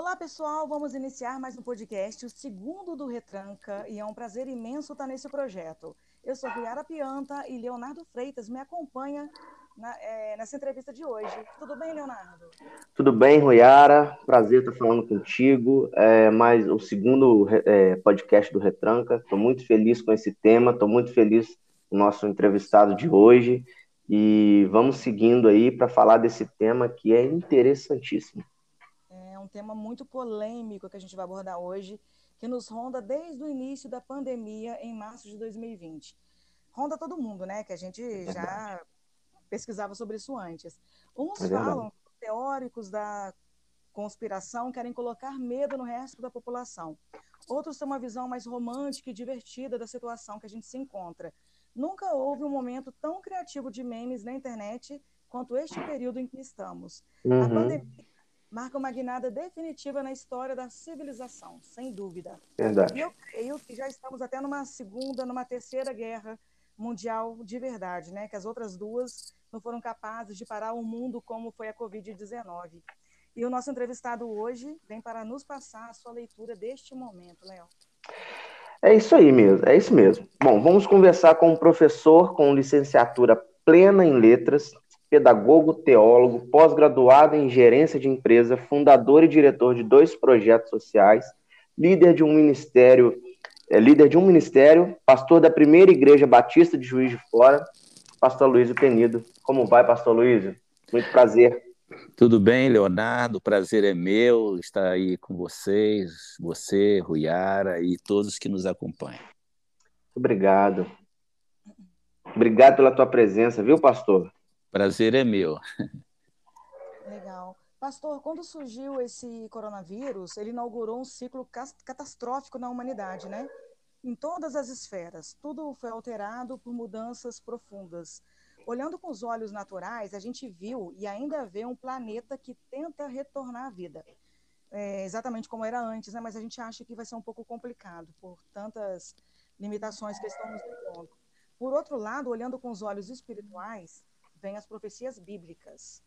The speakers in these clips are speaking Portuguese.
Olá, pessoal. Vamos iniciar mais um podcast, o segundo do Retranca, e é um prazer imenso estar nesse projeto. Eu sou Riara Pianta e Leonardo Freitas me acompanha na, é, nessa entrevista de hoje. Tudo bem, Leonardo? Tudo bem, Royara. Prazer estar falando contigo. É mais o segundo é, podcast do Retranca. Estou muito feliz com esse tema, estou muito feliz com o nosso entrevistado de hoje. E vamos seguindo aí para falar desse tema que é interessantíssimo um tema muito polêmico que a gente vai abordar hoje, que nos ronda desde o início da pandemia, em março de 2020. Ronda todo mundo, né? Que a gente é já pesquisava sobre isso antes. Uns é falam, teóricos da conspiração querem colocar medo no resto da população. Outros têm uma visão mais romântica e divertida da situação que a gente se encontra. Nunca houve um momento tão criativo de memes na internet quanto este período em que estamos. Uhum. A pandemia marca uma guinada definitiva na história da civilização, sem dúvida. Verdade. E eu creio que já estamos até numa segunda, numa terceira guerra mundial de verdade, né? Que as outras duas não foram capazes de parar o mundo como foi a Covid-19. E o nosso entrevistado hoje vem para nos passar a sua leitura deste momento, Léo. É isso aí mesmo, é isso mesmo. Bom, vamos conversar com um professor com licenciatura plena em letras, pedagogo, teólogo, pós-graduado em gerência de empresa, fundador e diretor de dois projetos sociais, líder de um ministério, é, líder de um ministério, pastor da primeira igreja batista de Juiz de Fora, pastor Luiz Penido. Como vai, pastor Luiz? Muito prazer. Tudo bem, Leonardo? Prazer é meu estar aí com vocês, você, Ruiara e todos que nos acompanham. Obrigado. Obrigado pela tua presença, viu, pastor? Prazer é meu. Legal. Pastor, quando surgiu esse coronavírus, ele inaugurou um ciclo catastrófico na humanidade, né? Em todas as esferas, tudo foi alterado por mudanças profundas. Olhando com os olhos naturais, a gente viu e ainda vê um planeta que tenta retornar à vida. É, exatamente como era antes, né? mas a gente acha que vai ser um pouco complicado por tantas limitações que estão nos. Por outro lado, olhando com os olhos espirituais, vem as profecias bíblicas.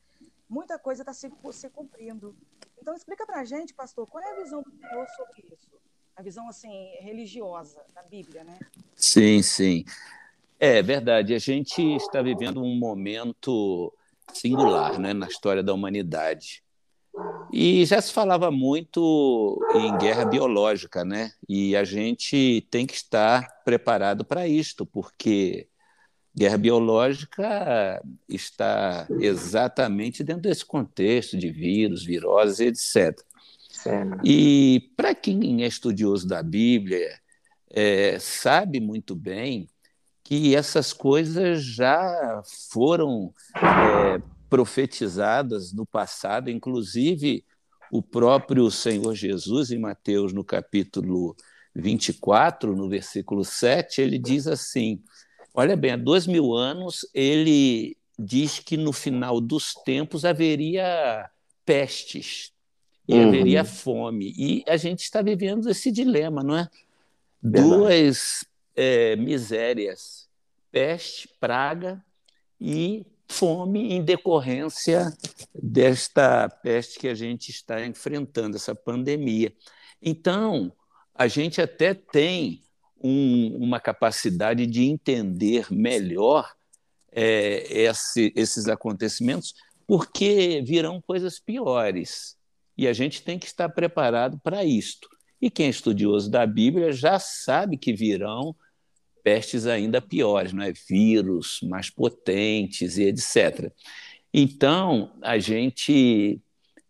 Muita coisa está se, se cumprindo. Então, explica para a gente, pastor, qual é a visão do Senhor sobre isso? A visão, assim, religiosa da Bíblia, né? Sim, sim. É verdade. A gente está vivendo um momento singular né, na história da humanidade. E já se falava muito em guerra biológica, né? E a gente tem que estar preparado para isto, porque guerra biológica está exatamente dentro desse contexto de vírus, viroses, etc. Certo. E para quem é estudioso da Bíblia, é, sabe muito bem que essas coisas já foram é, profetizadas no passado, inclusive o próprio Senhor Jesus, em Mateus, no capítulo 24, no versículo 7, ele diz assim: Olha bem, há dois mil anos ele diz que no final dos tempos haveria pestes e uhum. haveria fome. E a gente está vivendo esse dilema, não é? Verdade. Duas é, misérias: peste, praga e fome em decorrência desta peste que a gente está enfrentando, essa pandemia. Então, a gente até tem um, uma capacidade de entender melhor é, esse, esses acontecimentos, porque virão coisas piores. E a gente tem que estar preparado para isto. E quem é estudioso da Bíblia já sabe que virão pestes ainda piores, não é? vírus mais potentes e etc. Então, a gente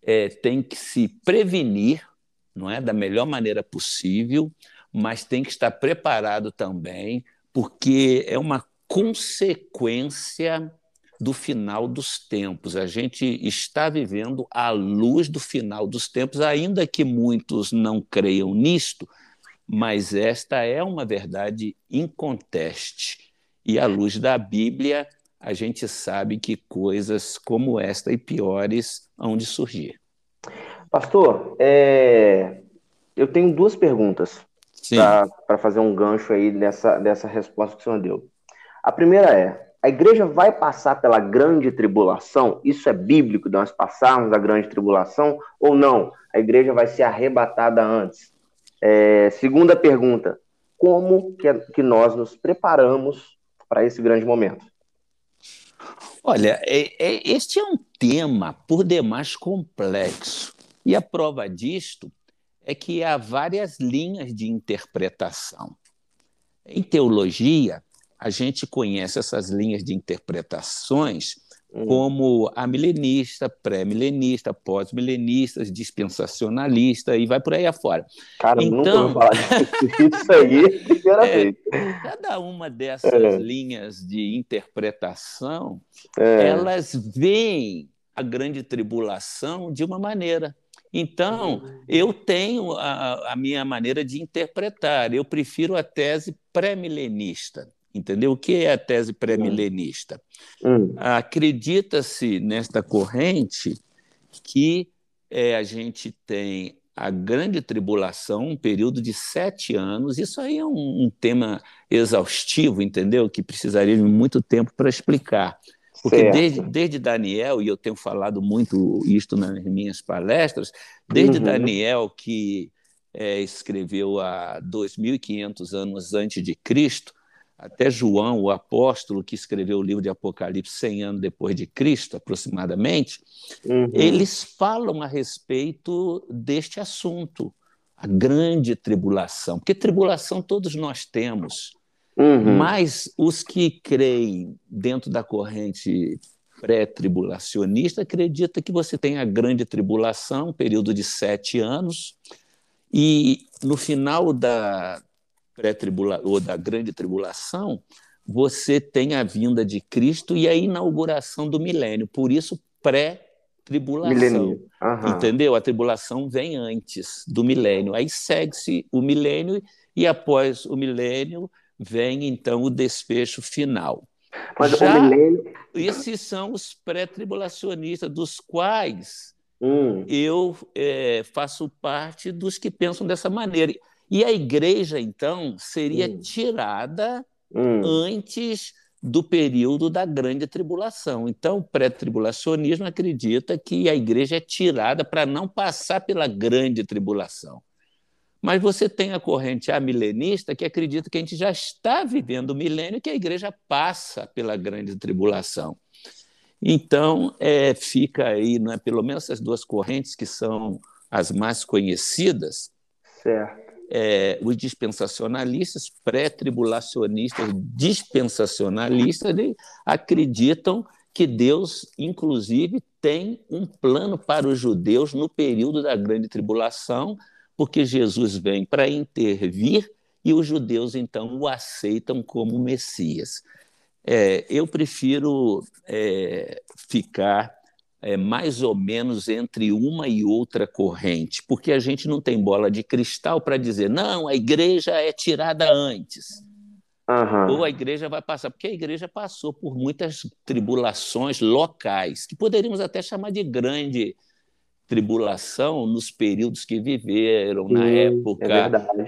é, tem que se prevenir não é, da melhor maneira possível, mas tem que estar preparado também, porque é uma consequência do final dos tempos. A gente está vivendo à luz do final dos tempos, ainda que muitos não creiam nisto, mas esta é uma verdade inconteste. E à luz da Bíblia, a gente sabe que coisas como esta e piores hão de surgir. Pastor, é... eu tenho duas perguntas para fazer um gancho aí dessa, dessa resposta que o senhor deu. A primeira é: a igreja vai passar pela grande tribulação? Isso é bíblico, nós passarmos a grande tribulação ou não? A igreja vai ser arrebatada antes? É, segunda pergunta: como que, que nós nos preparamos para esse grande momento? Olha, é, é, este é um tema por demais complexo. E a prova disto é que há várias linhas de interpretação. Em teologia, a gente conhece essas linhas de interpretações hum. como a milenista, pré-milenista, pós-milenista, dispensacionalista e vai por aí afora. Cara, então, nunca falar isso aí, é primeira é, vez. Cada uma dessas é. linhas de interpretação, é. elas veem a grande tribulação de uma maneira. Então, eu tenho a, a minha maneira de interpretar. Eu prefiro a tese pré-milenista. Entendeu? O que é a tese pré-milenista? Hum. Acredita-se nesta corrente que é, a gente tem a grande tribulação, um período de sete anos. Isso aí é um, um tema exaustivo, entendeu? Que precisaria de muito tempo para explicar. Porque desde, desde, Daniel, e eu tenho falado muito isto nas minhas palestras, desde uhum. Daniel, que é, escreveu há 2.500 anos antes de Cristo, até João, o apóstolo que escreveu o livro de Apocalipse 100 anos depois de Cristo, aproximadamente, uhum. eles falam a respeito deste assunto, a grande tribulação. Porque tribulação todos nós temos, uhum. mas os que creem dentro da corrente pré-tribulacionista acreditam que você tem a grande tribulação, um período de sete anos, e no final da, pré-tribula ou da grande tribulação, você tem a vinda de Cristo e a inauguração do milênio. Por isso, pré-tribulação. Entendeu? A tribulação vem antes do milênio. Aí segue-se o milênio e após o milênio vem então o desfecho final. Mas Já, milênio... Esses são os pré-tribulacionistas, dos quais hum. eu é, faço parte dos que pensam dessa maneira. E a igreja, então, seria hum. tirada hum. antes do período da grande tribulação. Então, o pré-tribulacionismo acredita que a igreja é tirada para não passar pela grande tribulação. Mas você tem a corrente amilenista que acredita que a gente já está vivendo o milênio e que a igreja passa pela grande tribulação. Então, é, fica aí, é pelo menos essas duas correntes que são as mais conhecidas, é, os dispensacionalistas, pré-tribulacionistas, dispensacionalistas, acreditam que Deus, inclusive, tem um plano para os judeus no período da grande tribulação, porque Jesus vem para intervir e os judeus, então, o aceitam como Messias. É, eu prefiro é, ficar é, mais ou menos entre uma e outra corrente, porque a gente não tem bola de cristal para dizer, não, a igreja é tirada antes. Uhum. Ou a igreja vai passar, porque a igreja passou por muitas tribulações locais, que poderíamos até chamar de grande tribulação nos períodos que viveram, na é época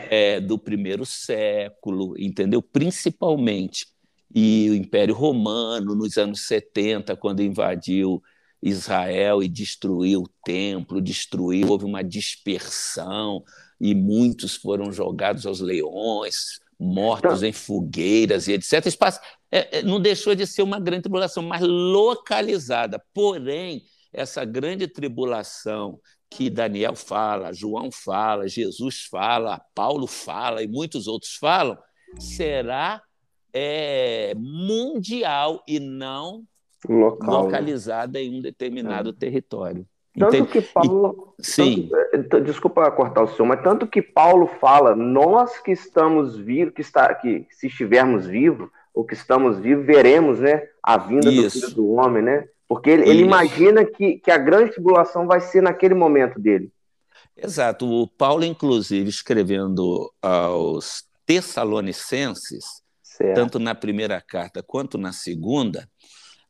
é é, do primeiro século, entendeu? Principalmente. E o Império Romano, nos anos 70, quando invadiu Israel e destruiu o templo, destruiu, houve uma dispersão e muitos foram jogados aos leões, mortos em fogueiras e etc. Espaço, é, é, não deixou de ser uma grande tribulação, mas localizada. Porém, essa grande tribulação que Daniel fala, João fala, Jesus fala, Paulo fala e muitos outros falam, será é, mundial e não Local, né? localizada né? em um determinado é. território. Tanto Entende? que Paulo. E, sim. Tanto, desculpa cortar o senhor, mas tanto que Paulo fala, nós que estamos vivos, que, está, que se estivermos vivos, ou que estamos vivos, veremos né, a vinda Isso. do filho do homem, né? Porque ele, ele imagina que, que a grande tribulação vai ser naquele momento dele. Exato. O Paulo, inclusive, escrevendo aos Tessalonicenses, certo. tanto na primeira carta quanto na segunda,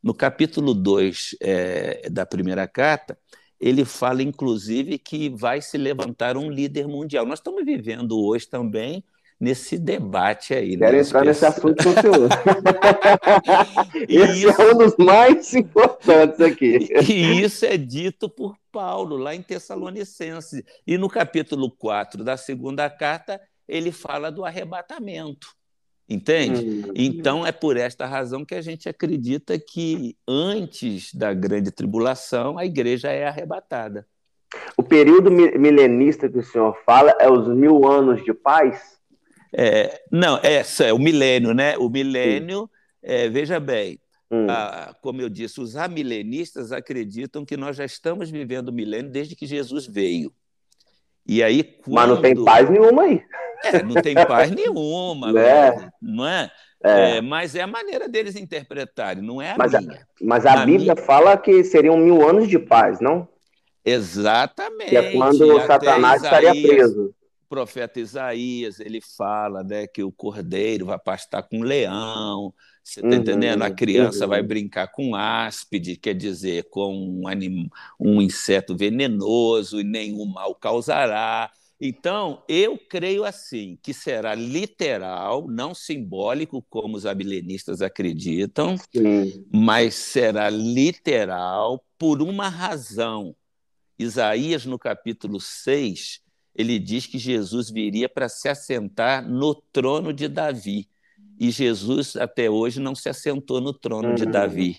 no capítulo 2 é, da primeira carta, ele fala, inclusive, que vai se levantar um líder mundial. Nós estamos vivendo hoje também nesse debate aí. Né? Quero né? entrar nesse assunto com o senhor. Esse isso... é um dos mais importantes aqui. E isso é dito por Paulo, lá em Tessalonicenses. E no capítulo 4 da segunda carta, ele fala do arrebatamento. Entende? Hum. Então, é por esta razão que a gente acredita que antes da grande tribulação, a igreja é arrebatada. O período milenista que o senhor fala é os mil anos de paz? É, não, é, é o milênio, né? O milênio, é, veja bem, hum. a, como eu disse, os amilenistas acreditam que nós já estamos vivendo o milênio desde que Jesus veio. E aí, quando... Mas não tem paz nenhuma aí. É, não tem paz nenhuma, é. não é? É. É, mas é a maneira deles interpretarem, não é a mas minha. A, mas a Bíblia minha... fala que seriam mil anos de paz, não? Exatamente. Que é quando o Satanás Isaías, estaria preso. O profeta Isaías, ele fala né, que o cordeiro vai pastar com o leão, você está uhum, entendendo? A criança uhum. vai brincar com áspide, quer dizer, com um, anim... um inseto venenoso e nenhum mal causará. Então, eu creio assim, que será literal, não simbólico, como os amilenistas acreditam, Sim. mas será literal por uma razão. Isaías, no capítulo 6, ele diz que Jesus viria para se assentar no trono de Davi. E Jesus, até hoje, não se assentou no trono uhum. de Davi.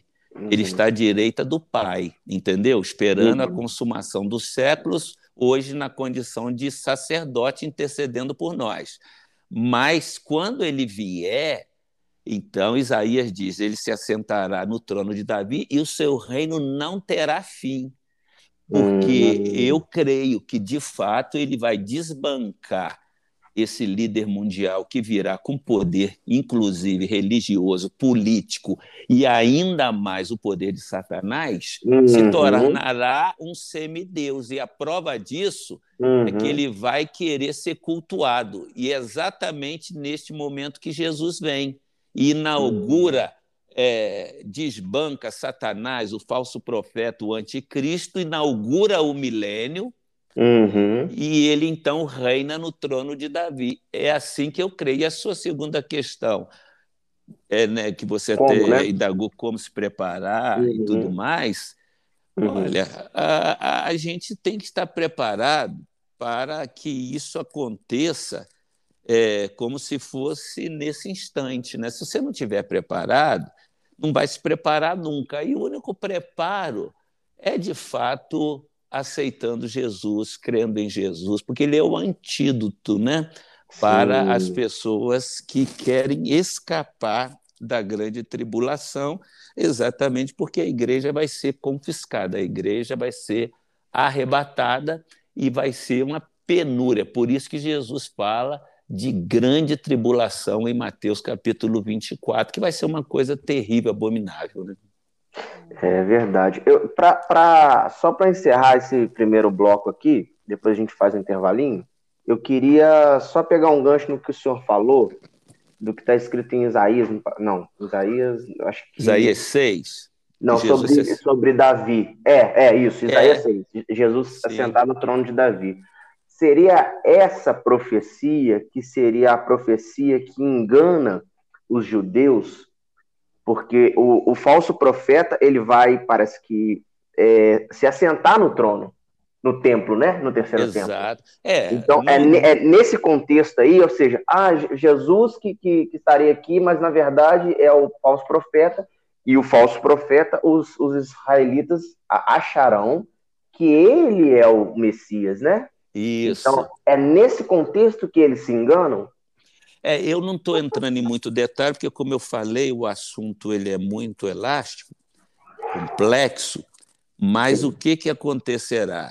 Ele uhum. está à direita do Pai, entendeu? Esperando uhum. a consumação dos séculos hoje na condição de sacerdote intercedendo por nós. Mas quando ele vier, então Isaías diz: ele se assentará no trono de Davi e o seu reino não terá fim. Porque uhum. eu creio que, de fato, ele vai desbancar esse líder mundial que virá com poder, inclusive religioso, político e ainda mais o poder de Satanás, uhum. se tornará um semideus. E a prova disso uhum. é que uhum. ele vai querer ser cultuado. E é exatamente neste momento que Jesus vem e inaugura. É, desbanca Satanás, o falso profeta, o anticristo, inaugura o milênio, Uhum. E ele então reina no trono de Davi. É assim que eu creio. E a sua segunda questão, é, né, que você como, até né? indagou como se preparar uhum. e tudo mais. Uhum. Olha, a, a, gente tem que estar preparado para que isso aconteça é, como se fosse nesse instante. Né? Se você não estiver preparado, não vai se preparar nunca. E o único preparo é, de fato, aceitando Jesus, crendo em Jesus, porque ele é o antídoto, né? Para Sim. as pessoas que querem escapar da grande tribulação, exatamente porque a igreja vai ser confiscada, a igreja vai ser arrebatada e vai ser uma penúria. Por isso que Jesus fala de grande tribulação em Mateus capítulo 24, que vai ser uma coisa terrível, abominável. Né? É verdade. Eu, pra, pra, só para encerrar esse primeiro bloco aqui, depois a gente faz um intervalinho, eu queria só pegar um gancho no que o senhor falou, do que está escrito em Isaías. Não, Isaías, acho que. Isaías 6. Não, sobre, sobre Davi. É, é isso, Isaías é. 6. Jesus Sim. assentado no trono de Davi. Seria essa profecia que seria a profecia que engana os judeus porque o, o falso profeta ele vai, parece que, é, se assentar no trono, no templo, né? No terceiro Exato. templo. É, então, é, é, nesse contexto aí, ou seja, ah, Jesus que, que, que, estaria aqui, mas na verdade é o falso profeta, e o falso profeta, os, os israelitas acharão que ele é o Messias, né? Isso. Então, é nesse contexto que eles se enganam? É, eu não estou entrando em muito detalhe, porque, como eu falei, o assunto ele é muito elástico, complexo, mas o que, que acontecerá?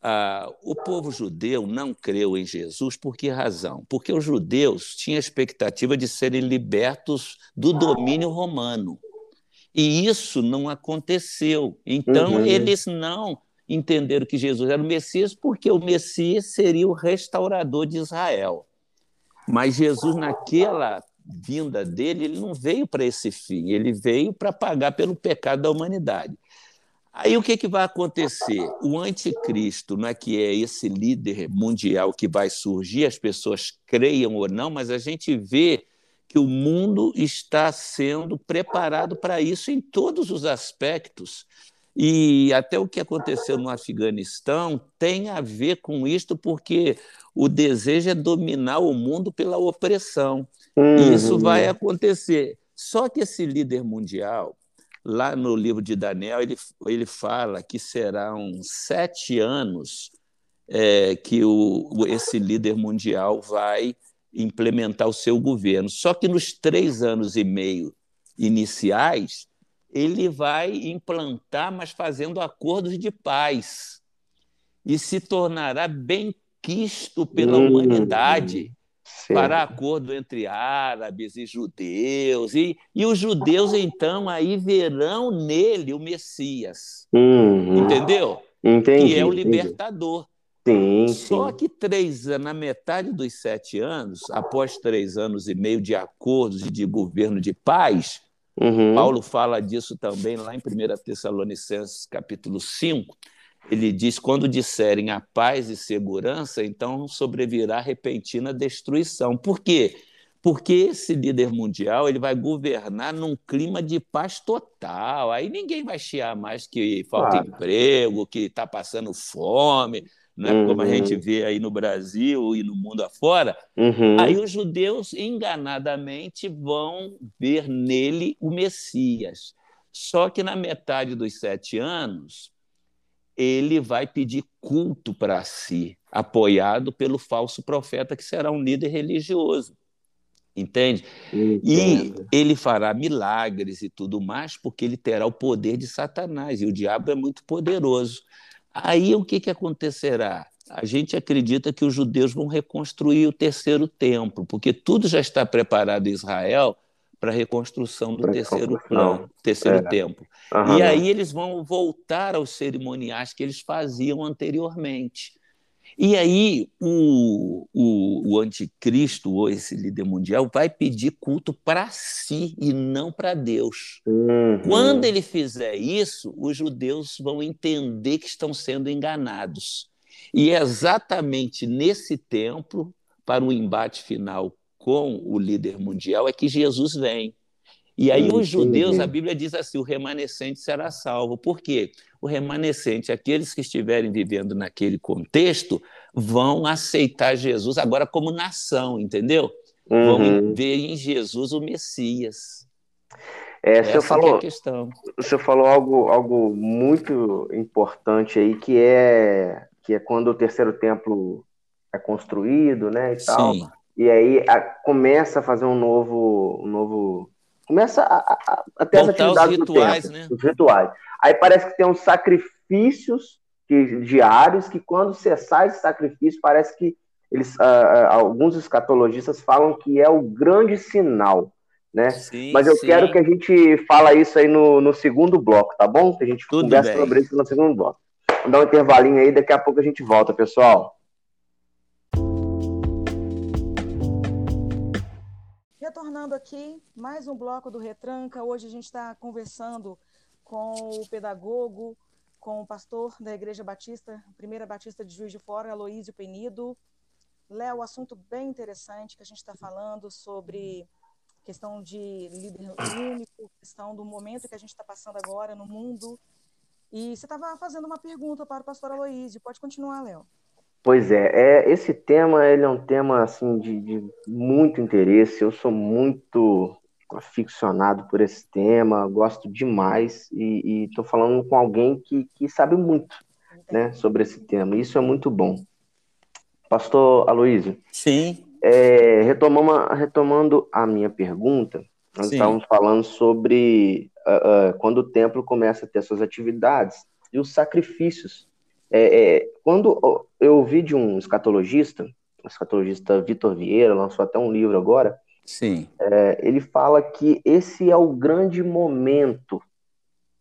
Ah, o povo judeu não creu em Jesus por que razão? Porque os judeus tinham a expectativa de serem libertos do domínio romano. E isso não aconteceu. Então, uhum. eles não entenderam que Jesus era o Messias, porque o Messias seria o restaurador de Israel. Mas Jesus, naquela vinda dele, ele não veio para esse fim, ele veio para pagar pelo pecado da humanidade. Aí o que, que vai acontecer? O anticristo não é que é esse líder mundial que vai surgir, as pessoas creiam ou não, mas a gente vê que o mundo está sendo preparado para isso em todos os aspectos. E até o que aconteceu no Afeganistão tem a ver com isto, porque o desejo é dominar o mundo pela opressão. Uhum. E isso vai acontecer. Só que esse líder mundial, lá no livro de Daniel, ele, ele fala que serão sete anos é, que o, esse líder mundial vai implementar o seu governo. Só que nos três anos e meio iniciais, ele vai implantar, mas fazendo acordos de paz, e se tornará bem quisto pela hum. humanidade Sim. para acordo entre árabes e judeus. E, e os judeus, então, aí verão nele o Messias. Uhum. Entendeu? Entendi, que é o libertador. Sim, Só que três na metade dos sete anos, após três anos e meio de acordos e de governo de paz, uhum. Paulo fala disso também lá em 1 Tessalonicenses capítulo 5, ele diz: quando disserem a paz e segurança, então sobrevirá repentina destruição. Por quê? Porque esse líder mundial ele vai governar num clima de paz total. Aí ninguém vai chiar mais que falta claro. emprego, que está passando fome, né? Uhum. como a gente vê aí no Brasil e no mundo afora. Uhum. Aí os judeus enganadamente vão ver nele o Messias. Só que na metade dos sete anos, ele vai pedir culto para si, apoiado pelo falso profeta, que será um líder religioso. Entende? Entendo. E ele fará milagres e tudo mais, porque ele terá o poder de Satanás, e o diabo é muito poderoso. Aí o que, que acontecerá? A gente acredita que os judeus vão reconstruir o terceiro templo, porque tudo já está preparado em Israel para a reconstrução do terceiro, não, terceiro é. templo. E aí eles vão voltar aos cerimoniais que eles faziam anteriormente. E aí o, o, o anticristo, ou esse líder mundial, vai pedir culto para si e não para Deus. Uhum. Quando ele fizer isso, os judeus vão entender que estão sendo enganados. E é exatamente nesse templo, para o embate final com o líder mundial é que Jesus vem. E aí os judeus, a Bíblia diz assim, o remanescente será salvo. Por quê? O remanescente, aqueles que estiverem vivendo naquele contexto, vão aceitar Jesus agora como nação, entendeu? Uhum. Vão ver em Jesus o Messias. É, o senhor falou, é o senhor falou algo, algo muito importante aí, que é, que é quando o terceiro templo é construído, né, e Sim. tal e aí a, começa a fazer um novo, um novo começa a, a, a ter as atividades os rituais, né? os rituais. Aí parece que tem uns sacrifícios que, diários que quando cessar esse sacrifício parece que eles, uh, alguns escatologistas falam que é o grande sinal, né? Sim, Mas eu sim. quero que a gente fala isso aí no, no segundo bloco, tá bom? Que a gente Tudo conversa bem. sobre isso no segundo bloco. Vamos dar um intervalinho aí, daqui a pouco a gente volta, pessoal. Retornando aqui, mais um bloco do Retranca. Hoje a gente está conversando com o pedagogo, com o pastor da Igreja Batista, Primeira Batista de Juiz de Fora, Aloísio Penido. Léo, assunto bem interessante que a gente está falando sobre questão de líder único, questão do momento que a gente está passando agora no mundo. E você estava fazendo uma pergunta para o pastor Aloísio. Pode continuar, Léo. Pois é, é, esse tema ele é um tema assim de, de muito interesse. Eu sou muito aficionado por esse tema, gosto demais e estou falando com alguém que, que sabe muito, né, sobre esse tema. Isso é muito bom. Pastor Aloysio. Sim. É, retomando, retomando a minha pergunta, nós Sim. estávamos falando sobre uh, uh, quando o templo começa a ter suas atividades e os sacrifícios é, é, quando eu ouvi de um escatologista, o escatologista Vitor Vieira, lançou até um livro agora, Sim. É, ele fala que esse é o grande momento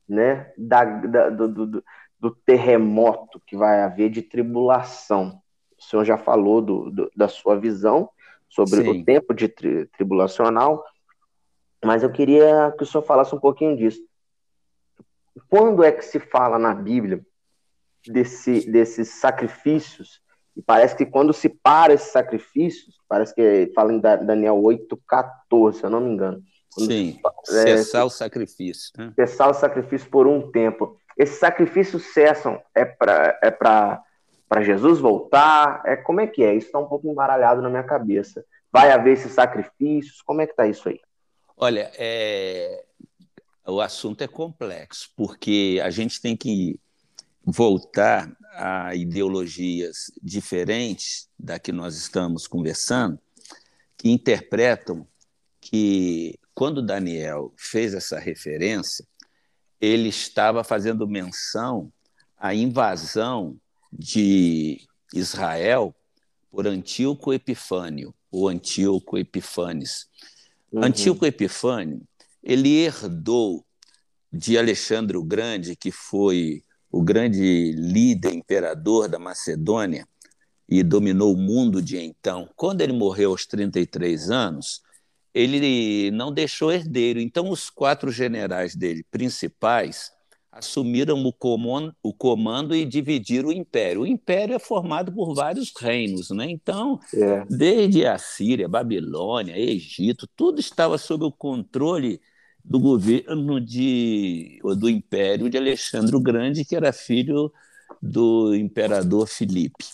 né, da, da do, do, do, terremoto que vai haver de tribulação. O senhor já falou do, do da sua visão sobre Sim. o tempo de tri, tribulacional, mas eu queria que o senhor falasse um pouquinho disso. quando é que se fala na Bíblia desse, desses sacrifícios? E parece que quando se para esses sacrifícios, parece que fala em Daniel 8,14, se eu não me engano. Sim, é, cessar o sacrifício. Né? Cessar o sacrifício por um tempo. Esses sacrifícios cessam, é para é para Jesus voltar? É como é que é? Isso está um pouco embaralhado na minha cabeça. Vai haver esses sacrifícios? Como é que está isso aí? Olha, é... o assunto é complexo, porque a gente tem que voltar a ideologias diferentes da que nós estamos conversando, que interpretam que quando Daniel fez essa referência, ele estava fazendo menção à invasão de Israel por Antíoco Epifânio, ou Antíoco Epifanes. Uhum. Antíoco Epifânio, ele herdou de Alexandre o Grande, que foi o grande líder imperador da Macedônia e dominou o mundo de então. Quando ele morreu aos 33 anos, ele não deixou herdeiro. Então, os quatro generais dele principais assumiram o comando, o comando e dividiram o império. O império é formado por vários reinos, né? Então, é. desde a Síria, Babilônia, Egito, tudo estava sob o controle do governo de, do império de Alexandre o Grande, que era filho do imperador Filipe.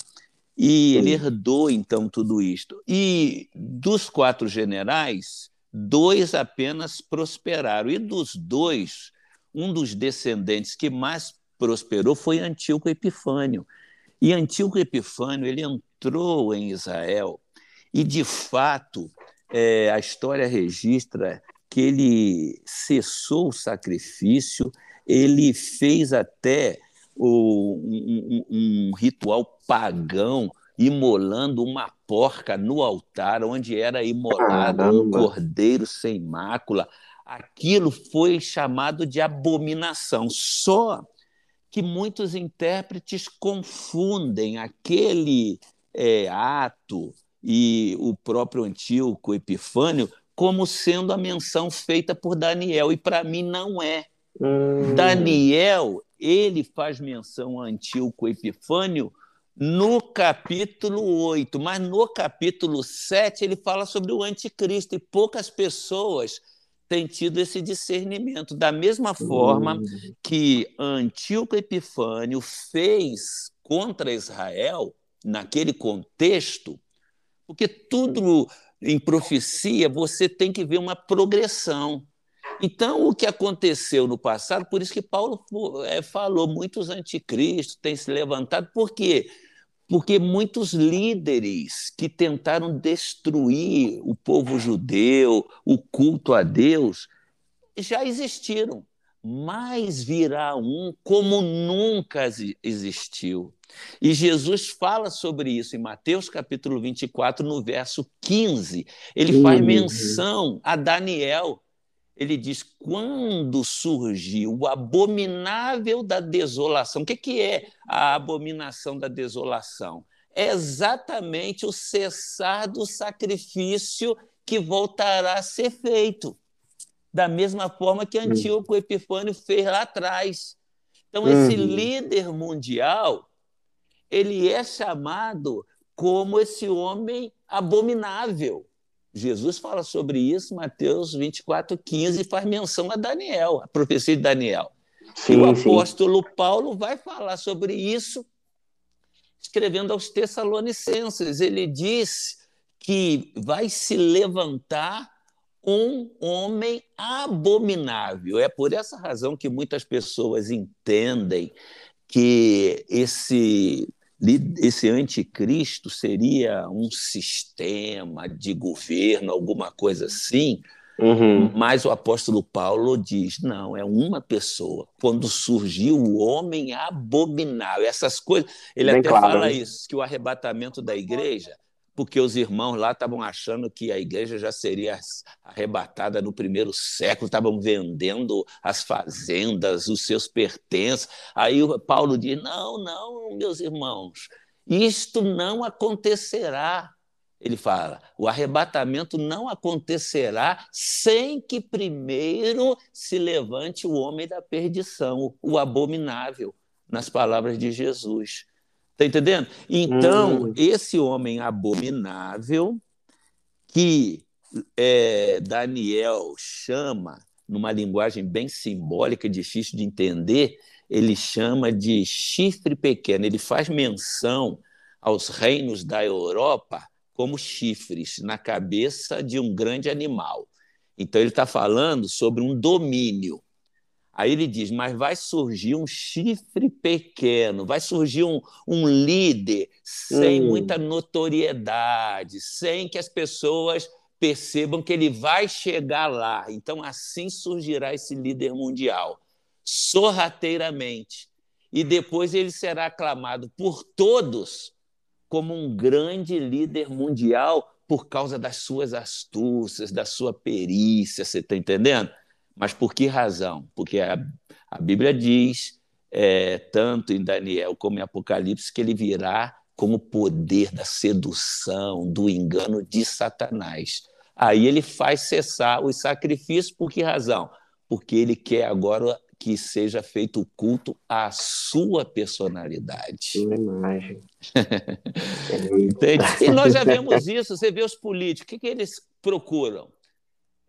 E ele herdou, então, tudo isto. E dos quatro generais, dois apenas prosperaram. E dos dois, um dos descendentes que mais prosperou foi Antíoco Epifânio. E Antíoco Epifânio ele entrou em Israel e, de fato, é, a história registra ele cessou o sacrifício, ele fez até o, um, um, ritual pagão, imolando uma porca no altar, onde era imolado Caramba. um cordeiro sem mácula. Aquilo foi chamado de abominação. Só que muitos intérpretes confundem aquele é, ato e o próprio Antíoco Epifânio como sendo a menção feita por Daniel, e para mim não é. Hum. Daniel ele faz menção a Antíoco Epifânio no capítulo 8, mas no capítulo 7 ele fala sobre o anticristo e poucas pessoas têm tido esse discernimento. Da mesma forma hum. que Antíoco Epifânio fez contra Israel, naquele contexto, porque tudo em profecia você tem que ver uma progressão. Então, o que aconteceu no passado, por isso que Paulo é, falou, muitos anticristos têm se levantado, por quê? Porque muitos líderes que tentaram destruir o povo judeu, o culto a Deus, já existiram, mas virá um como nunca existiu. E Jesus fala sobre isso em Mateus capítulo 24, no verso 15. Ele faz menção a Daniel ele diz: quando surgiu o abominável da desolação. O que, que é a abominação da desolação? É exatamente o cessar do sacrifício que voltará a ser feito. Da mesma forma que Antíoco Epifânio fez lá atrás. Então, esse uhum. líder mundial, ele é chamado como esse homem abominável. Jesus fala sobre isso, Mateus 24, 15, e faz menção a Daniel, a profecia de Daniel. Sim, e o apóstolo sim. Paulo vai falar sobre isso, escrevendo aos Tessalonicenses. Ele diz que vai se levantar um homem abominável. É por essa razão que muitas pessoas entendem que esse esse anticristo seria um sistema de governo, alguma coisa assim. Uhum. Mas o apóstolo Paulo diz: não, é uma pessoa. Quando surgiu o homem abominável, essas coisas. Ele Bem até claro, fala né? isso, que o arrebatamento da igreja porque os irmãos lá estavam achando que a igreja já seria arrebatada no primeiro século, estavam vendendo as fazendas, os seus pertences. Aí Paulo diz: não, não, meus irmãos, isto não acontecerá. Ele fala: o arrebatamento não acontecerá sem que primeiro se levante o homem da perdição, o abominável, nas palavras de Jesus. Está entendendo? Então, hum. esse homem abominável, que é, Daniel chama, numa linguagem bem simbólica, difícil de entender, ele chama de chifre pequeno. Ele faz menção aos reinos da Europa como chifres na cabeça de um grande animal. Então, ele está falando sobre um domínio. Aí ele diz: mas vai surgir um chifre pequeno, vai surgir um, um líder sem hum. muita notoriedade, sem que as pessoas percebam que ele vai chegar lá. Então, assim surgirá esse líder mundial, sorrateiramente. E depois ele será aclamado por todos como um grande líder mundial por causa das suas astúcias, da sua perícia, você está entendendo? Mas por que razão? Porque a, a Bíblia diz, é, tanto em Daniel como em Apocalipse, que ele virá como poder da sedução, do engano de Satanás. Aí ele faz cessar os sacrifícios, por que razão? Porque ele quer agora que seja feito o culto à sua personalidade. Uma imagem. Entende? E nós já vemos isso, você vê os políticos, o que, que eles procuram?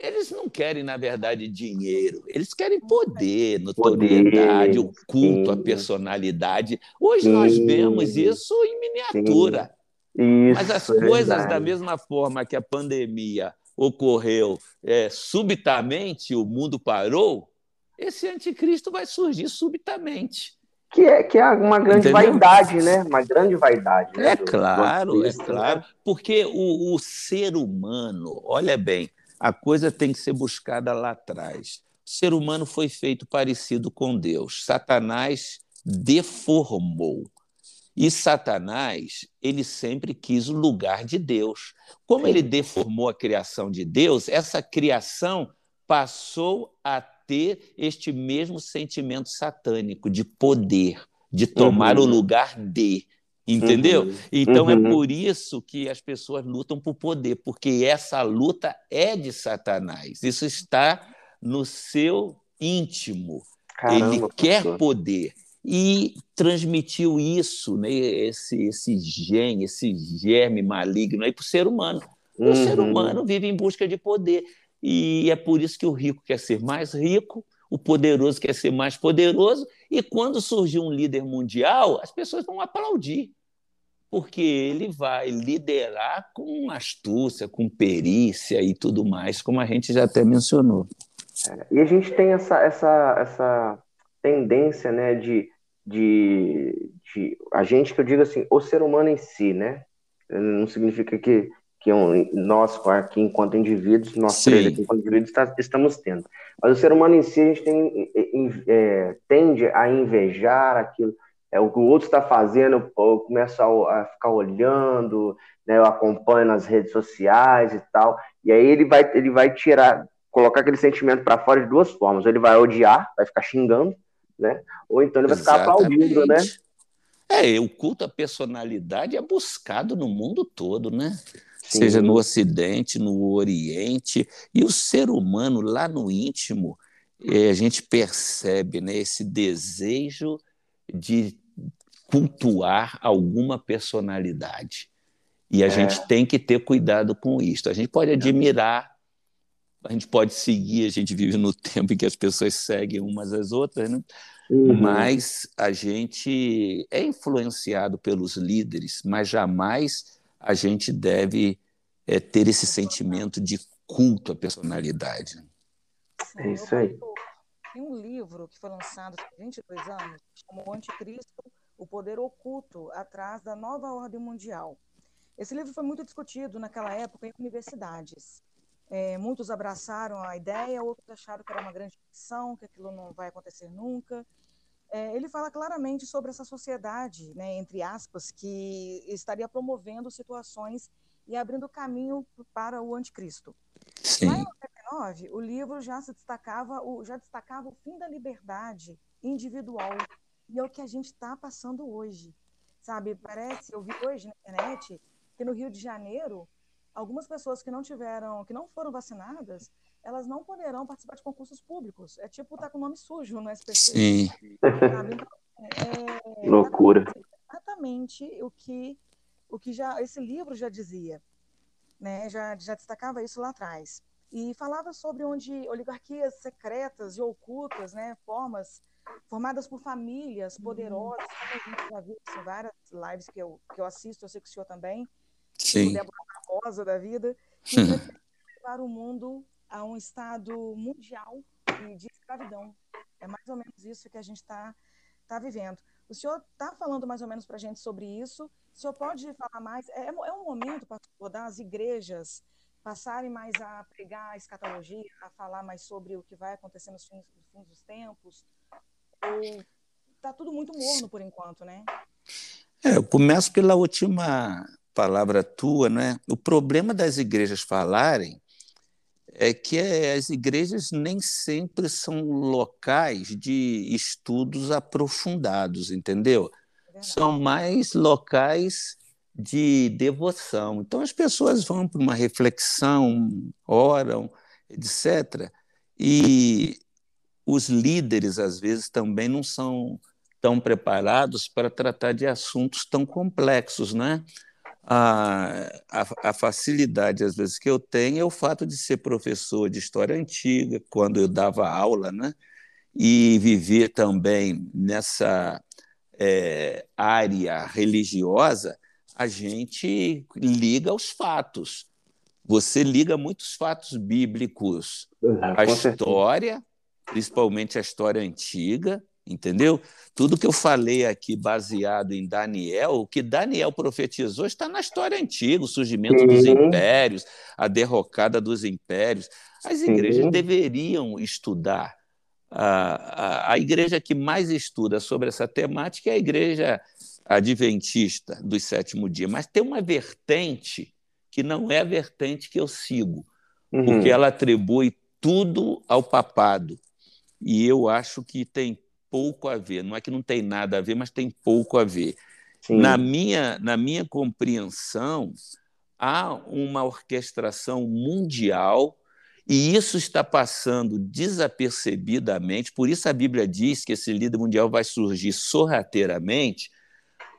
Eles não querem, na verdade, dinheiro, eles querem poder, notoriedade, poder, o culto, sim. a personalidade. Hoje sim, nós vemos isso em miniatura. Isso, Mas as é coisas, verdade. da mesma forma que a pandemia ocorreu é, subitamente, o mundo parou, esse anticristo vai surgir subitamente. Que é, que é uma grande Entendeu? vaidade, né? Uma grande vaidade. Né? É claro, é claro. Porque o, o ser humano, olha bem, a coisa tem que ser buscada lá atrás. O ser humano foi feito parecido com Deus. Satanás deformou. E Satanás, ele sempre quis o lugar de Deus. Como ele deformou a criação de Deus, essa criação passou a ter este mesmo sentimento satânico de poder, de tomar uhum. o lugar de. Entendeu? Uhum. Então é uhum. é por isso que as pessoas lutam por poder, porque essa luta é de Satanás. Isso está no seu íntimo. Caramba, Ele quer pastor. poder e transmitiu isso, né, esse, esse gene, esse germe maligno aí para o ser humano. O ser uhum. humano vive em busca de poder. E é por isso que o rico quer ser mais rico, o poderoso quer ser mais poderoso, e quando surgir um líder mundial, as pessoas vão aplaudir, porque ele vai liderar com astúcia, com perícia e tudo mais, como a gente já até mencionou. É, e a gente tem essa, essa, essa tendência né, de, de, de. A gente que eu digo assim, o ser humano em si, né? Não significa que que nós aqui enquanto indivíduos, nós Sim. três aqui enquanto indivíduos está, estamos tendo. Mas o ser humano em si, a gente tem, é, tende a invejar aquilo, é, o que o outro está fazendo, eu começo a, a, ficar olhando, né, eu acompanho nas redes sociais e tal, e aí ele vai, ele vai tirar, colocar aquele sentimento para fora de duas formas, ele vai odiar, vai ficar xingando, né, ou então ele vai ficar aplaudindo, né? É, o culto à personalidade é buscado no mundo todo, né? Sim. seja no Ocidente, no Oriente, e o ser humano lá no íntimo, é, a gente percebe né, esse desejo de cultuar alguma personalidade. E a é. gente tem que ter cuidado com isso. A gente pode admirar, a gente pode seguir, a gente vive no tempo em que as pessoas seguem umas às outras, né? Uhum. mas a gente é influenciado pelos líderes, mas jamais a gente deve é, ter esse sentimento de culto à personalidade. É isso aí. Tem um livro que foi lançado há 22 anos, chamado O Anticristo, o Poder Oculto Atrás da Nova Ordem Mundial. Esse livro foi muito discutido naquela época em universidades. É, muitos abraçaram a ideia, outros acharam que era uma grande ficção, que aquilo não vai acontecer nunca. É, ele fala claramente sobre essa sociedade, né, entre aspas, que estaria promovendo situações e abrindo caminho para o anticristo. Sim. Lá em 99, o livro já se destacava, o, já destacava o fim da liberdade individual e é o que a gente está passando hoje, sabe? Parece, eu vi hoje na internet que no Rio de Janeiro algumas pessoas que não tiveram, que não foram vacinadas, elas não poderão participar de concursos públicos. É tipo estar tá com o nome sujo no SPC. Sim. Então, é, Loucura. Exatamente o que, o que já esse livro já dizia, né? Já, já destacava isso lá atrás e falava sobre onde oligarquias secretas e ocultas, né, formas formadas por famílias uhum. poderosas, como a gente já viu em várias lives que eu, que eu assisto, eu sei que o senhor também, Sim. Débora Rosa da vida, que levar o mundo a um estado mundial de escravidão. É mais ou menos isso que a gente está tá vivendo. O senhor está falando mais ou menos para a gente sobre isso. O senhor pode falar mais? É, é um momento, para das igrejas passarem mais a pregar a escatologia, a falar mais sobre o que vai acontecer nos fins, nos fins dos tempos? Ou está tudo muito morno por enquanto, né? É, eu começo pela última palavra tua, né? O problema das igrejas falarem é que as igrejas nem sempre são locais de estudos aprofundados, entendeu? É são mais locais de devoção. Então as pessoas vão para uma reflexão, oram, etc. E os líderes às vezes também não são tão preparados para tratar de assuntos tão complexos, né? A, a, a, facilidade, às vezes, que eu tenho é o fato de ser professor de história antiga, quando eu dava aula, né? e viver também nessa é, área religiosa, a gente liga aos fatos. Você liga muitos fatos bíblicos à história, principalmente a história antiga, entendeu? Tudo que eu falei aqui baseado em Daniel, o que Daniel profetizou está na história antiga, o surgimento dos impérios, a derrocada dos impérios. As igrejas deveriam estudar. A, a, a igreja que mais estuda sobre essa temática é a igreja adventista do sétimo dia, mas tem uma vertente que não é a vertente que eu sigo, uhum. porque ela atribui tudo ao papado. E eu acho que tem pouco a ver. Não é que não tem nada a ver, mas tem pouco a ver. Na minha, na minha compreensão, há uma orquestração mundial e isso está passando desapercebidamente. Por isso a Bíblia diz que esse líder mundial vai surgir sorrateiramente,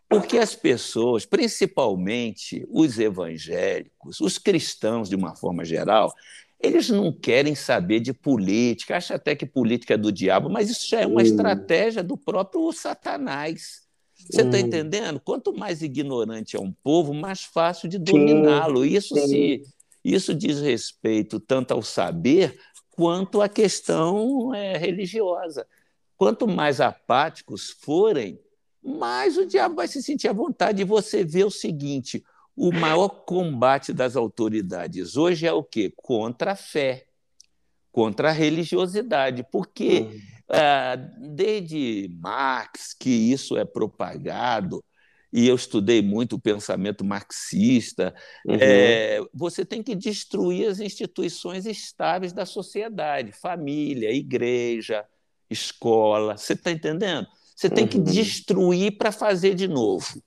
porque as pessoas, principalmente os evangélicos, os cristãos de uma forma geral, eles não querem saber de política, acham até que política é do diabo, mas isso já é uma estratégia do próprio Satanás. Você está entendendo? Quanto mais ignorante é um povo, mais fácil de dominá-lo. Isso, se, isso diz respeito tanto ao saber quanto à questão é, religiosa. Quanto mais apáticos forem, mas o diabo vai se sentir à vontade. E você vê o seguinte: o maior combate das autoridades hoje é o quê? Contra a fé, contra a religiosidade. Porque uhum. desde Marx que isso é propagado, e eu estudei muito o pensamento marxista, uhum. é, você tem que destruir as instituições estáveis da sociedade, família, igreja, escola. Você está entendendo? Você tem que uhum. destruir para fazer de novo.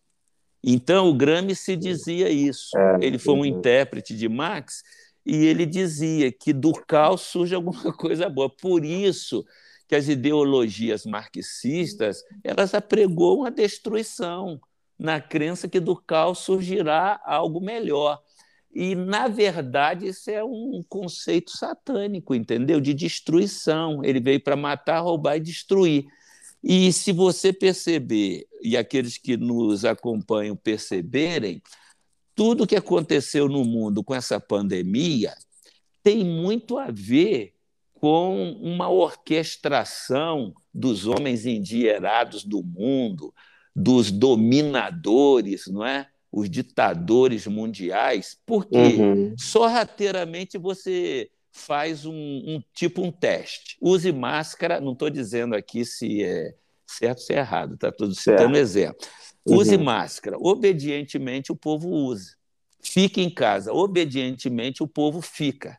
Então, o Gramsci dizia isso. É, ele foi um intérprete de Marx e ele dizia que do caos surge alguma coisa boa. Por isso que as ideologias marxistas elas apregoam a destruição, na crença que do caos surgirá algo melhor. E, na verdade, isso é um conceito satânico, entendeu? De destruição. Ele veio para matar, roubar e destruir. E se você perceber, e aqueles que nos acompanham perceberem, tudo que aconteceu no mundo com essa pandemia tem muito a ver com uma orquestração dos homens endinheirados do mundo, dos dominadores, não é? Os ditadores mundiais, porque uhum. sorrateiramente você faz um, um, tipo um teste. Use máscara, não estou dizendo aqui se é certo ou se é errado, está tudo citando exemplo. Use uhum. máscara. Obedientemente o povo usa. Fique em casa. Obedientemente o povo fica.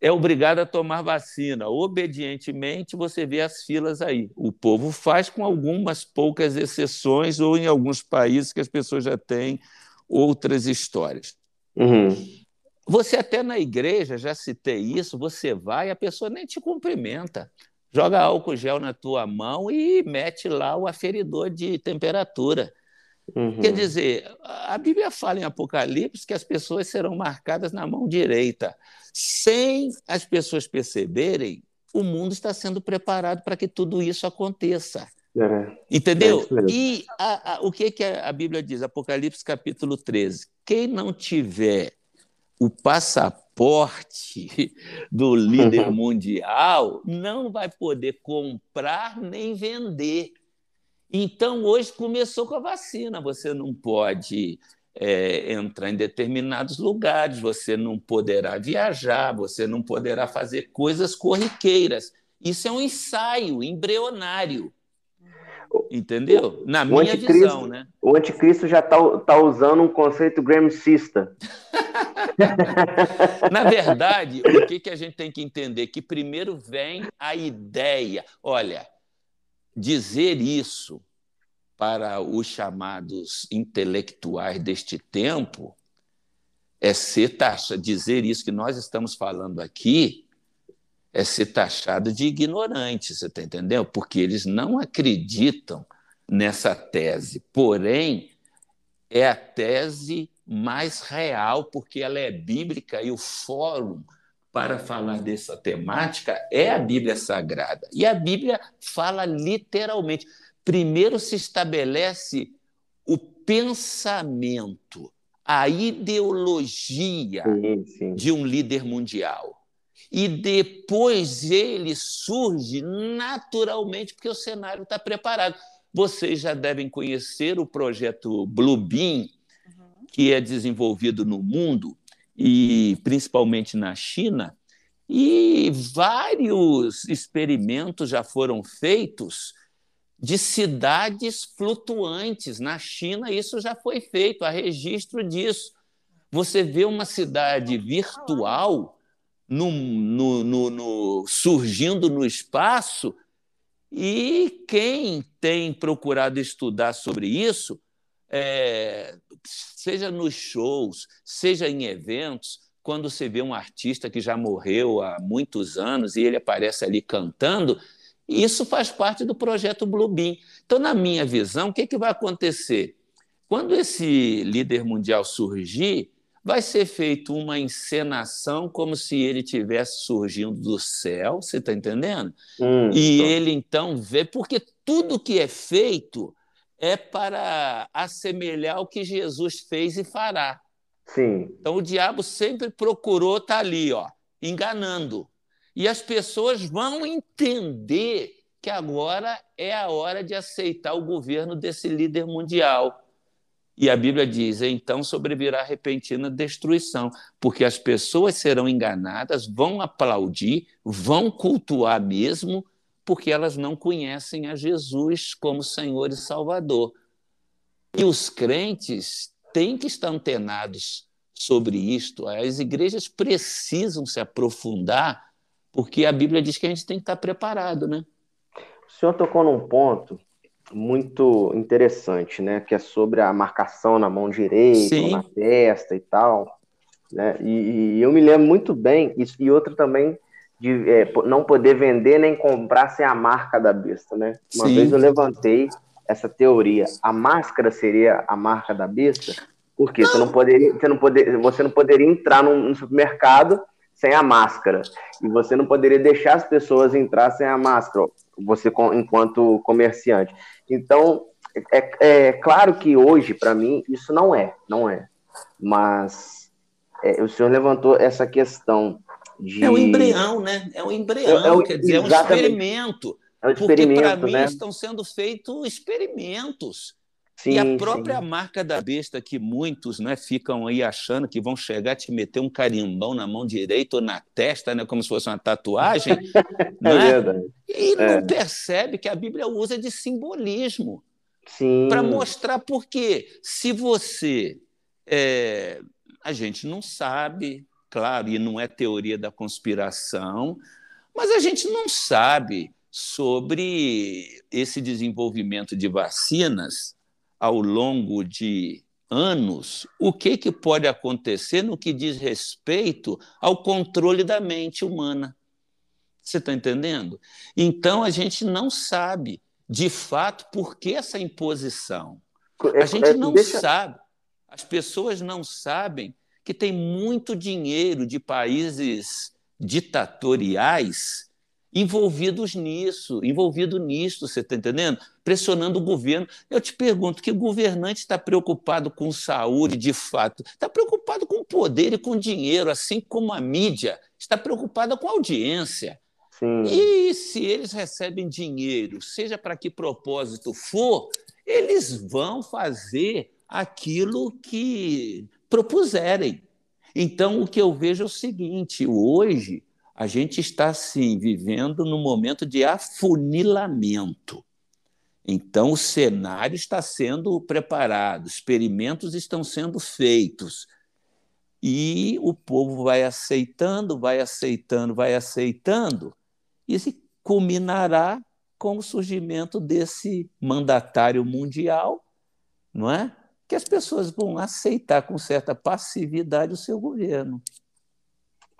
É obrigado a tomar vacina. Obedientemente você vê as filas aí. O povo faz com algumas poucas exceções ou em alguns países que as pessoas já têm outras histórias. Uhum. Você até na igreja, já citei isso, você vai, a pessoa nem te cumprimenta. Joga álcool gel na tua mão e mete lá o aferidor de temperatura. Uhum. Quer dizer, a Bíblia fala em Apocalipse que as pessoas serão marcadas na mão direita. Sem as pessoas perceberem, o mundo está sendo preparado para que tudo isso aconteça. É, Entendeu? É e a, a, o que, que a Bíblia diz? Apocalipse capítulo 13. Quem não tiver o passaporte do líder uhum. mundial não vai poder comprar nem vender. Então, hoje começou com a vacina. Você não pode é, entrar em determinados lugares, você não poderá viajar, você não poderá fazer coisas corriqueiras. Isso é um ensaio embrionário. Entendeu? Na minha visão, né? O anticristo já está tá usando um conceito gramscista. Na verdade, o que, que a gente tem que entender? Que primeiro vem a ideia. Olha, dizer isso para os chamados intelectuais deste tempo é ser taxa. Dizer isso que nós estamos falando aqui é ser taxado de ignorante, você está entendendo? Porque eles não acreditam nessa tese. Porém, é a tese mais real, porque ela é bíblica e o fórum para falar dessa temática é a Bíblia Sagrada. E a Bíblia fala literalmente primeiro se estabelece o pensamento, a ideologia sim, sim. de um líder mundial. E depois ele surge naturalmente, porque o cenário está preparado. Vocês já devem conhecer o projeto Bluebeam, uhum. que é desenvolvido no mundo e principalmente na China, e vários experimentos já foram feitos de cidades flutuantes. Na China, isso já foi feito, há registro disso. Você vê uma cidade virtual no, no, no, no, surgindo no espaço, e quem tem procurado estudar sobre isso, é, seja nos shows, seja em eventos, quando você vê um artista que já morreu há muitos anos e ele aparece ali cantando, isso faz parte do projeto Bluebeam. Então, na minha visão, o que, que vai acontecer? Quando esse líder mundial surgir, vai ser feita uma encenação como se ele tivesse surgindo do céu, você está entendendo? Hum, e tô. ele então vê, porque tudo que é feito é para assemelhar o que Jesus fez e fará. Sim. Então o diabo sempre procurou estar tá ali, ó, enganando. E as pessoas vão entender que agora é a hora de aceitar o governo desse líder mundial. E a Bíblia diz: então sobrevirá repentina destruição, porque as pessoas serão enganadas, vão aplaudir, vão cultuar mesmo, porque elas não conhecem a Jesus como Senhor e Salvador. E os crentes têm que estar antenados sobre isto. As igrejas precisam se aprofundar porque a Bíblia diz que a gente tem que estar preparado, né? O senhor tocou num ponto muito interessante, né? Que é sobre a marcação na mão direita, na testa e tal. Né? E, e, eu me lembro muito bem, isso, e outra também, de é, não poder vender nem comprar sem a marca da besta, né? Uma Sim. vez eu levantei essa teoria. A máscara seria a marca da besta? Porque você não poderia, você não poder, você não poderia entrar num, num supermercado sem a máscara. E você não poderia deixar as pessoas entrar sem a máscara, você enquanto comerciante. Então, é, é claro que hoje, para mim, isso não é, não é. Mas é, o senhor levantou essa questão de... É um embrião, né? É um embrião, é, é, quer dizer, é um experimento. É um experimento, Porque, para mim, né? estão sendo feitos experimentos. Sim, e a própria sim. marca da besta que muitos né, ficam aí achando que vão chegar a te meter um carimbão na mão direita ou na testa, né, como se fosse uma tatuagem. é né? verdade. E é. não percebe que a Bíblia usa de simbolismo para mostrar por quê. Se você. É, a gente não sabe, claro, e não é teoria da conspiração, mas a gente não sabe sobre esse desenvolvimento de vacinas ao longo de anos o que, que pode acontecer no que diz respeito ao controle da mente humana. Você está entendendo? Então a gente não sabe, de fato, por que essa imposição. A gente é, não Deixa... sabe, as pessoas não sabem que tem muito dinheiro de países ditatoriais envolvidos nisso, envolvido nisso, você está entendendo? Pressionando o governo. Eu te pergunto, que governante está preocupado com saúde de fato? Está preocupado com poder e com dinheiro, assim como a mídia está preocupada com audiência. Sim. E se eles recebem dinheiro, seja para que propósito for, eles vão fazer aquilo que propuserem. Então, o que eu vejo é o seguinte: hoje a gente está, sim, vivendo num momento de afunilamento. Então, o cenário está sendo preparado, experimentos estão sendo feitos. E o povo vai aceitando, vai aceitando, vai aceitando, e se culminará com o surgimento desse mandatário mundial, não é? Que as pessoas vão aceitar com certa passividade o seu governo.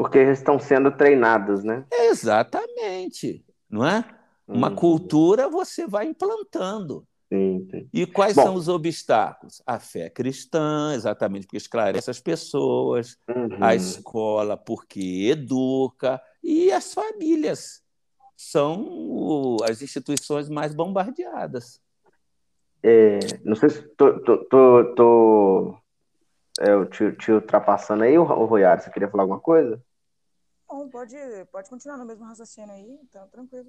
Porque eles estão sendo treinados, né? Exatamente, não é? Uma uhum. cultura você vai implantando. Sim, sim. E quais Bom, são os obstáculos? A fé cristã, exatamente porque esclarece as pessoas, uhum. a escola, porque educa, e as famílias são as instituições mais bombardeadas. É, não sei se tô, tô, tô, tô é, te, te, ultrapassando aí, o Royaro, você queria falar alguma coisa? Não, pode, pode continuar no mesmo raciocínio aí, então tranquilo.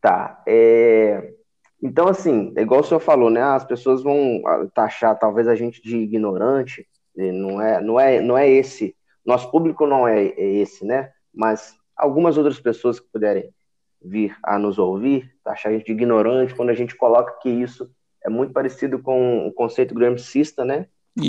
Tá. É, então, assim, igual o senhor falou, né? As pessoas vão taxar talvez a gente de ignorante, não é, não é, não é esse. Nosso público não é, é esse, né? Mas algumas outras pessoas que puderem vir a nos ouvir, taxar a gente de ignorante, quando a gente coloca que isso é muito parecido com o conceito gramscista, né?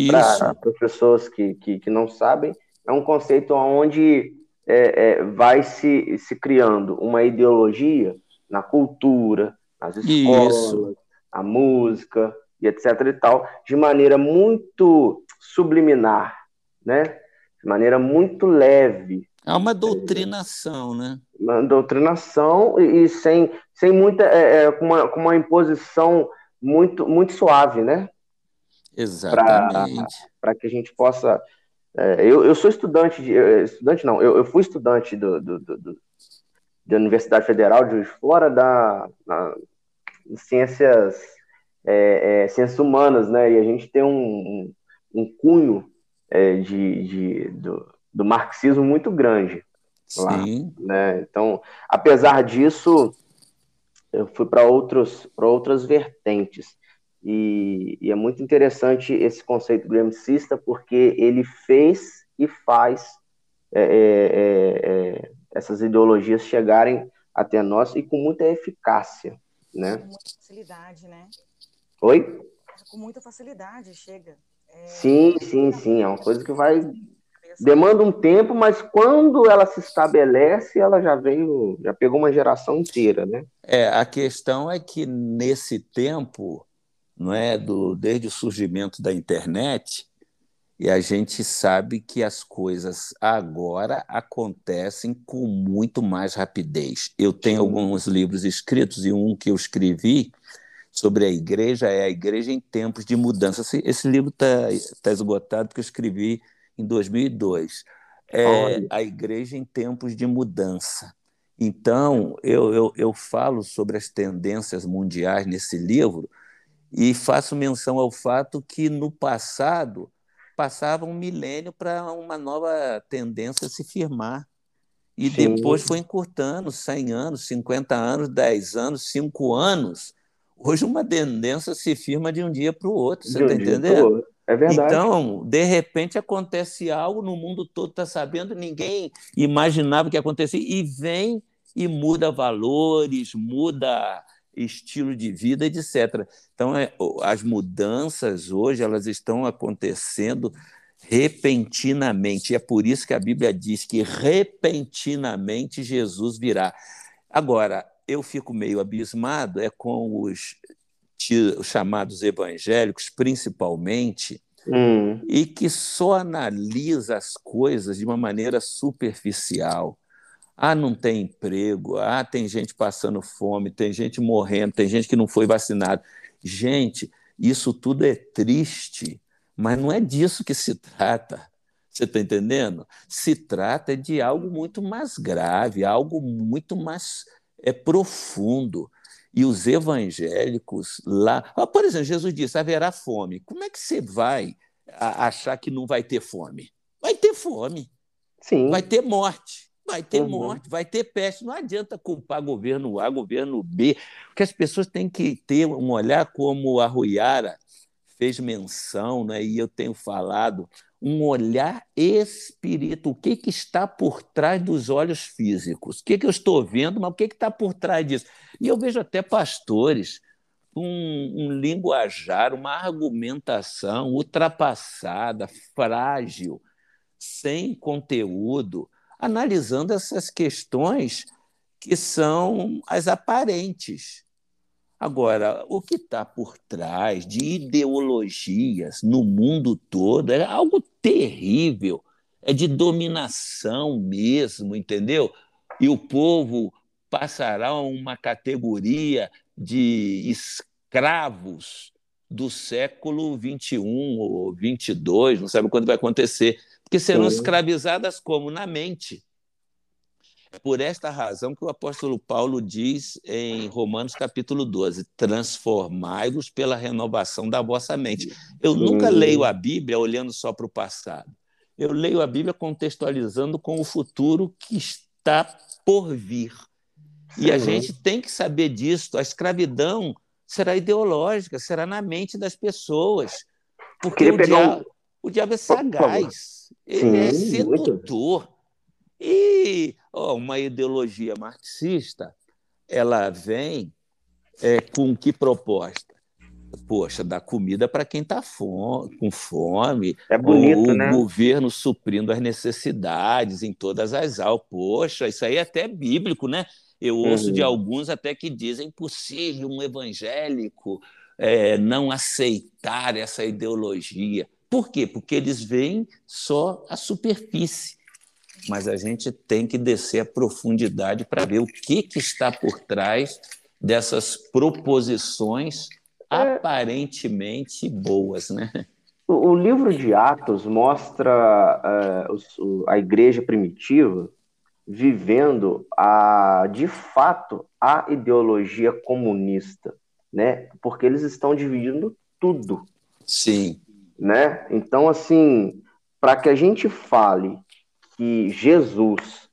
Para pessoas que, que, que, não sabem, é um conceito onde é, é, vai se, se criando uma ideologia na cultura, nas escolas, isso. na música e etc e tal, de maneira muito subliminar, né? De maneira muito leve, é uma doutrinação, né? Uma doutrinação e, e sem, sem muita. É, é, com, uma, com uma imposição muito, muito suave, né? Exatamente. Para que a gente possa. É, eu, eu sou estudante de. Estudante não, eu, eu fui estudante do, do, do, do da Universidade Federal de Juiz Fora da na, ciências, é, é, ciências humanas, né? E a gente tem um, um, um cunho é, de, de, do, do marxismo muito grande. Lá, Sim. Né? Então, apesar disso, eu fui para outros para outras vertentes. E, e, é muito interessante esse conceito gramscista, porque ele fez e faz é, é, é, é, essas ideologias chegarem até nós e com muita eficácia. Né? Com muita facilidade, né? Oi? Com muita facilidade chega. É, sim, sim, sim. É uma coisa que vai demanda um tempo, mas quando ela se estabelece, ela já veio, já pegou uma geração inteira, né? É, a questão é que nesse tempo, não é, do desde o surgimento da internet, e a gente sabe que as coisas agora acontecem com muito mais rapidez. Eu tenho alguns livros escritos e um que eu escrevi sobre a igreja é a igreja em tempos de mudança. Esse, esse livro está tá esgotado porque eu escrevi em 2002. É a igreja em tempos de mudança. Então, eu, eu, eu falo sobre as tendências mundiais nesse livro e faço menção ao fato que, no passado, passava um milênio para uma nova tendência se firmar. E Sim. depois foi encurtando 100 anos, 50 anos, 10 anos, 5 anos. Hoje uma tendência se firma de um dia para o outro, você está um entendendo? É verdade. Então, de repente acontece algo, no mundo todo está sabendo, ninguém imaginava que ia acontecer, e vem e muda valores, muda estilo de vida, etc. Então, é, as mudanças hoje elas estão acontecendo repentinamente. E é por isso que a Bíblia diz que repentinamente Jesus virá. Agora, eu fico meio abismado é com os os chamados evangélicos, principalmente, hum. e que só analisa as coisas de uma maneira superficial. Ah, não tem emprego, ah, tem gente passando fome, tem gente morrendo, tem gente que não foi vacinado. Gente, isso tudo é triste, mas não é disso que se trata. Você está entendendo? Se trata de algo muito mais grave, algo muito mais é, profundo. E os evangélicos lá. Ah, por exemplo, Jesus disse: haverá fome. Como é que você vai achar que não vai ter fome? Vai ter fome. Sim. Vai ter morte. Vai ter uhum. morte, vai ter peste. Não adianta culpar governo A, governo B, porque as pessoas têm que ter um olhar como a Ruiara fez menção, né, e eu tenho falado, um olhar espiritual. O que, que está por trás dos olhos físicos? O que, que eu estou vendo, mas o que, que está por trás disso? E eu vejo até pastores um, um linguajar, uma argumentação ultrapassada, frágil, sem conteúdo, analisando essas questões que são as aparentes. Agora, o que está por trás de ideologias no mundo todo é algo terrível, é de dominação mesmo, entendeu? E o povo passará a uma categoria de escravos do século 21 ou 22, não sabe quando vai acontecer, porque serão escravizadas como na mente é por esta razão que o apóstolo Paulo diz em Romanos capítulo 12: transformai-vos pela renovação da vossa mente. Eu nunca leio a Bíblia olhando só para o passado. Eu leio a Bíblia contextualizando com o futuro que está por vir. E a gente tem que saber disso. A escravidão será ideológica, será na mente das pessoas. Porque o diabo, um... o diabo é sagaz, ele é sedutor. Muito. E oh, uma ideologia marxista, ela vem é, com que proposta? Poxa, dar comida para quem está com fome. É bonito, o né? governo suprindo as necessidades em todas as aulas. Poxa, isso aí é até bíblico, né? Eu ouço uhum. de alguns até que dizem possível um evangélico é, não aceitar essa ideologia. Por quê? Porque eles veem só a superfície mas a gente tem que descer a profundidade para ver o que, que está por trás dessas proposições é. aparentemente boas, né? O, o livro de Atos mostra uh, a igreja primitiva vivendo a, de fato a ideologia comunista, né? Porque eles estão dividindo tudo. Sim. Né? Então, assim, para que a gente fale que Jesus,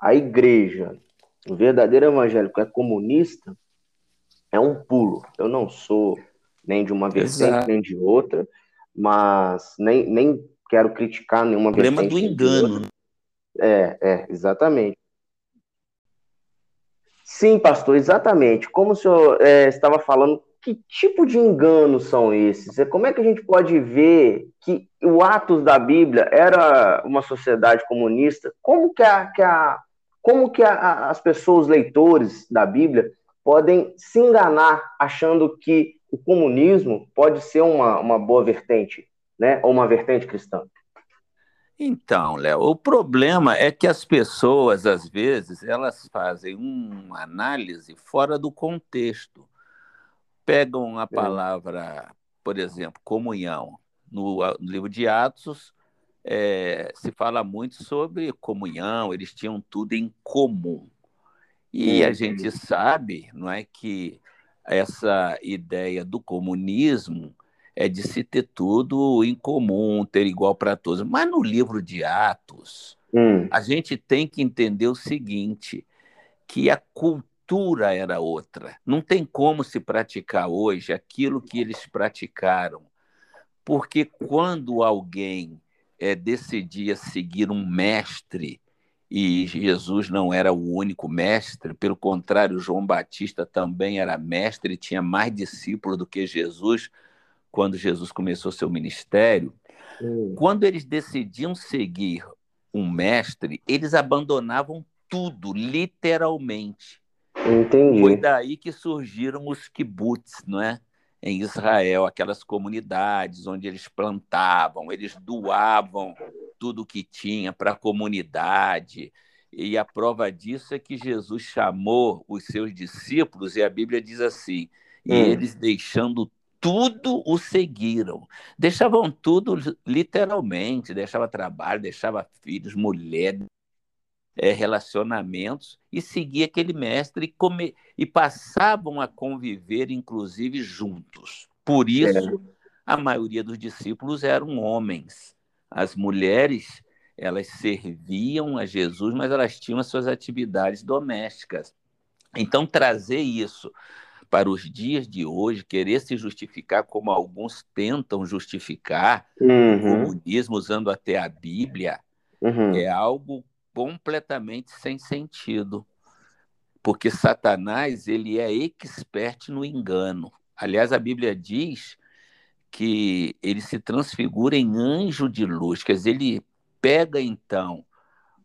a igreja, o verdadeiro evangélico é comunista, é um pulo. Eu não sou nem de uma vertente Exato. nem de outra, mas nem, nem quero criticar nenhuma o problema vertente. do engano. É, é, exatamente. Sim, pastor, exatamente. Como o senhor é, estava falando que tipo de enganos são esses? Como é que a gente pode ver que o Atos da Bíblia era uma sociedade comunista? Como que, a, que, a, como que a, as pessoas, leitores da Bíblia, podem se enganar achando que o comunismo pode ser uma, uma boa vertente, né? ou uma vertente cristã? Então, Léo, o problema é que as pessoas, às vezes, elas fazem uma análise fora do contexto pegam a é. palavra, por exemplo, comunhão. No, no livro de Atos, é, se fala muito sobre comunhão, eles tinham tudo em comum. E a gente sabe, não é, que essa ideia do comunismo é de se ter tudo em comum, ter igual para todos. Mas no livro de Atos, hum. a gente tem que entender o seguinte, que a cultura cultura era outra. Não tem como se praticar hoje aquilo que eles praticaram. Porque quando alguém é, decidia seguir um mestre, e Jesus não era o único mestre, pelo contrário, João Batista também era mestre, tinha mais discípulos do que Jesus quando Jesus começou seu ministério. Hum. Quando eles decidiam seguir um mestre, eles abandonavam tudo, literalmente. Entendi. Foi daí que surgiram os kibbutz, não é? em Israel, aquelas comunidades onde eles plantavam, eles doavam tudo que tinha para a comunidade. E a prova disso é que Jesus chamou os seus discípulos, e a Bíblia diz assim: e hum. eles deixando tudo o seguiram. Deixavam tudo literalmente, deixava trabalho, deixava filhos, mulheres, é, relacionamentos e seguia aquele mestre e, come, e passavam a conviver, inclusive, juntos. Por isso, é. a maioria dos discípulos eram homens. As mulheres, elas serviam a Jesus, mas elas tinham as suas atividades domésticas. Então, trazer isso para os dias de hoje, querer se justificar como alguns tentam justificar uhum. o comunismo usando até a Bíblia, uhum. é algo completamente sem sentido. Porque Satanás, ele é expert no engano. Aliás, a Bíblia diz que ele se transfigura em anjo de luz, quer dizer, ele pega então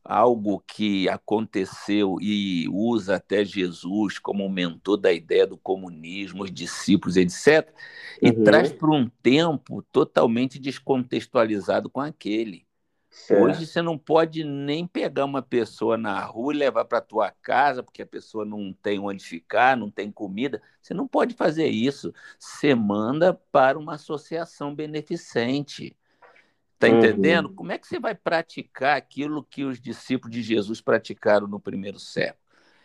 algo que aconteceu e usa até Jesus como mentor da ideia do comunismo, os discípulos, etc., e uhum. traz para um tempo totalmente descontextualizado com aquele. Certo. Hoje você não pode nem pegar uma pessoa na rua e levar para tua casa, porque a pessoa não tem onde ficar, não tem comida. Você não pode fazer isso. Você manda para uma associação beneficente. Está uhum. entendendo? Como é que você vai praticar aquilo que os discípulos de Jesus praticaram no primeiro século?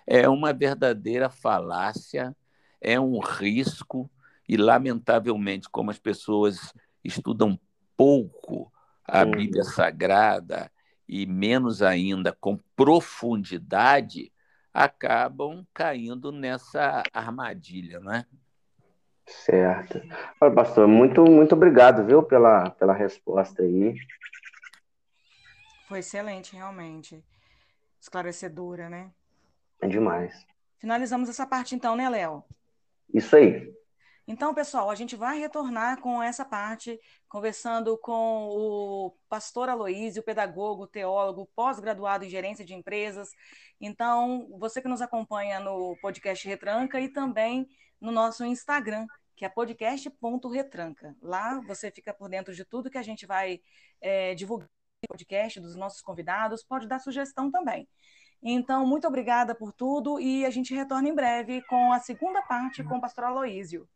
É uma verdadeira falácia, é um risco, e, lamentavelmente, como as pessoas estudam pouco a uhum. Bíblia Sagrada e menos ainda com profundidade, acabam caindo nessa armadilha, não é? Certo. Olha, pastor, muito, muito obrigado, viu, pela, pela resposta aí. Foi excelente, realmente. Esclarecedora, né? É demais. Finalizamos essa parte então, né, Léo? Isso aí. Então, pessoal, a gente vai retornar com essa parte, conversando com o pastor Aloísio, pedagogo, teólogo, pós-graduado em gerência de empresas. Então, você que nos acompanha no podcast Retranca e também no nosso Instagram, que é podcast.retranca. Lá você fica por dentro de tudo que a gente vai é, divulgar no podcast, dos nossos convidados, pode dar sugestão também. Então, muito obrigada por tudo e a gente retorna em breve com a segunda parte com o pastor Aloísio.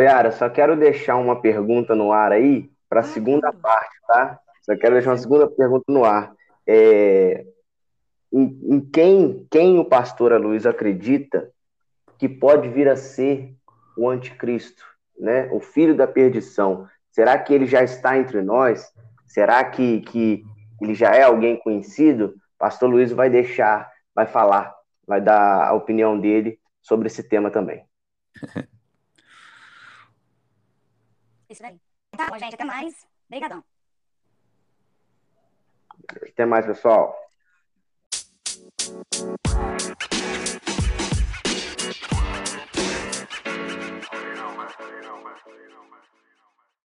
Yara, só quero deixar uma pergunta no ar aí para a segunda parte, tá? Só quero deixar uma segunda pergunta no ar. É, em, em, quem, quem o pastor Luiz acredita que pode vir a ser o anticristo, né? O filho da perdição. Será que ele já está entre nós? Será que, que ele já é alguém conhecido? Pastor Luiz vai deixar, vai falar, vai dar a opinião dele sobre esse tema também. Isso daí. Tá bom, gente. Até mais. Obrigadão. Até mais, pessoal.